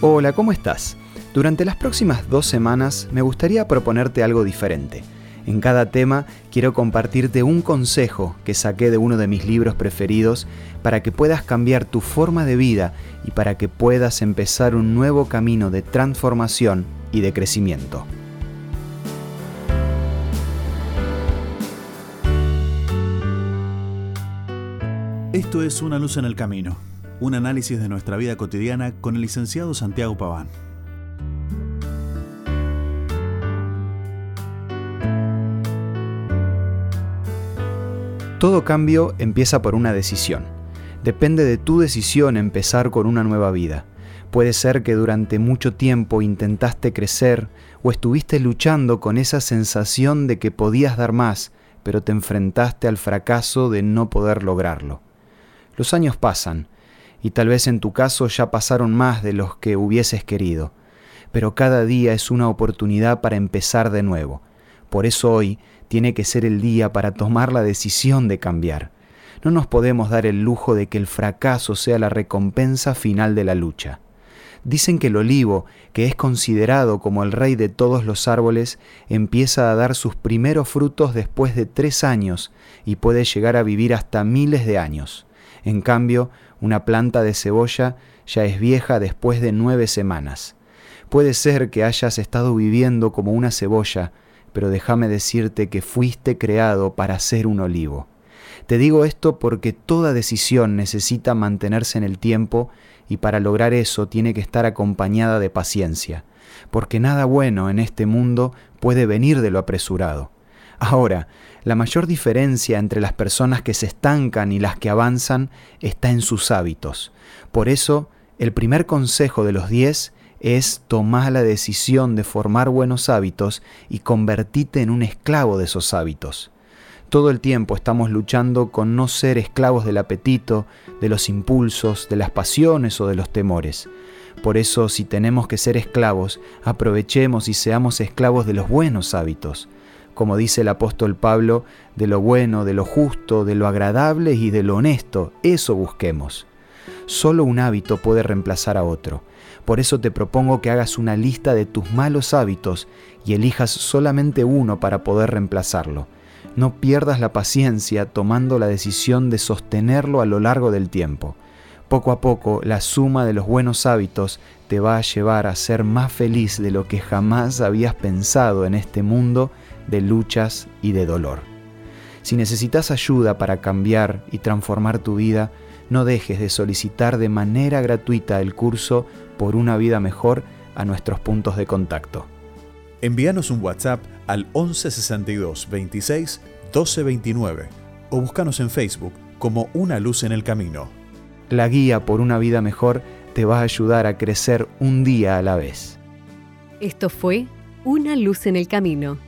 Hola, ¿cómo estás? Durante las próximas dos semanas me gustaría proponerte algo diferente. En cada tema quiero compartirte un consejo que saqué de uno de mis libros preferidos para que puedas cambiar tu forma de vida y para que puedas empezar un nuevo camino de transformación y de crecimiento. Esto es Una luz en el camino un análisis de nuestra vida cotidiana con el licenciado Santiago Paván. Todo cambio empieza por una decisión. Depende de tu decisión empezar con una nueva vida. Puede ser que durante mucho tiempo intentaste crecer o estuviste luchando con esa sensación de que podías dar más, pero te enfrentaste al fracaso de no poder lograrlo. Los años pasan y tal vez en tu caso ya pasaron más de los que hubieses querido, pero cada día es una oportunidad para empezar de nuevo. Por eso hoy tiene que ser el día para tomar la decisión de cambiar. No nos podemos dar el lujo de que el fracaso sea la recompensa final de la lucha. Dicen que el olivo, que es considerado como el rey de todos los árboles, empieza a dar sus primeros frutos después de tres años y puede llegar a vivir hasta miles de años. En cambio, una planta de cebolla ya es vieja después de nueve semanas. Puede ser que hayas estado viviendo como una cebolla, pero déjame decirte que fuiste creado para ser un olivo. Te digo esto porque toda decisión necesita mantenerse en el tiempo y para lograr eso tiene que estar acompañada de paciencia, porque nada bueno en este mundo puede venir de lo apresurado. Ahora, la mayor diferencia entre las personas que se estancan y las que avanzan está en sus hábitos. Por eso, el primer consejo de los diez es tomar la decisión de formar buenos hábitos y convertirte en un esclavo de esos hábitos. Todo el tiempo estamos luchando con no ser esclavos del apetito, de los impulsos, de las pasiones o de los temores. Por eso, si tenemos que ser esclavos, aprovechemos y seamos esclavos de los buenos hábitos como dice el apóstol Pablo, de lo bueno, de lo justo, de lo agradable y de lo honesto. Eso busquemos. Solo un hábito puede reemplazar a otro. Por eso te propongo que hagas una lista de tus malos hábitos y elijas solamente uno para poder reemplazarlo. No pierdas la paciencia tomando la decisión de sostenerlo a lo largo del tiempo. Poco a poco, la suma de los buenos hábitos te va a llevar a ser más feliz de lo que jamás habías pensado en este mundo de luchas y de dolor. Si necesitas ayuda para cambiar y transformar tu vida, no dejes de solicitar de manera gratuita el curso por una vida mejor a nuestros puntos de contacto. Envíanos un WhatsApp al 1162 26 1229 o búscanos en Facebook como Una Luz en el Camino. La guía por una vida mejor te va a ayudar a crecer un día a la vez. Esto fue Una Luz en el Camino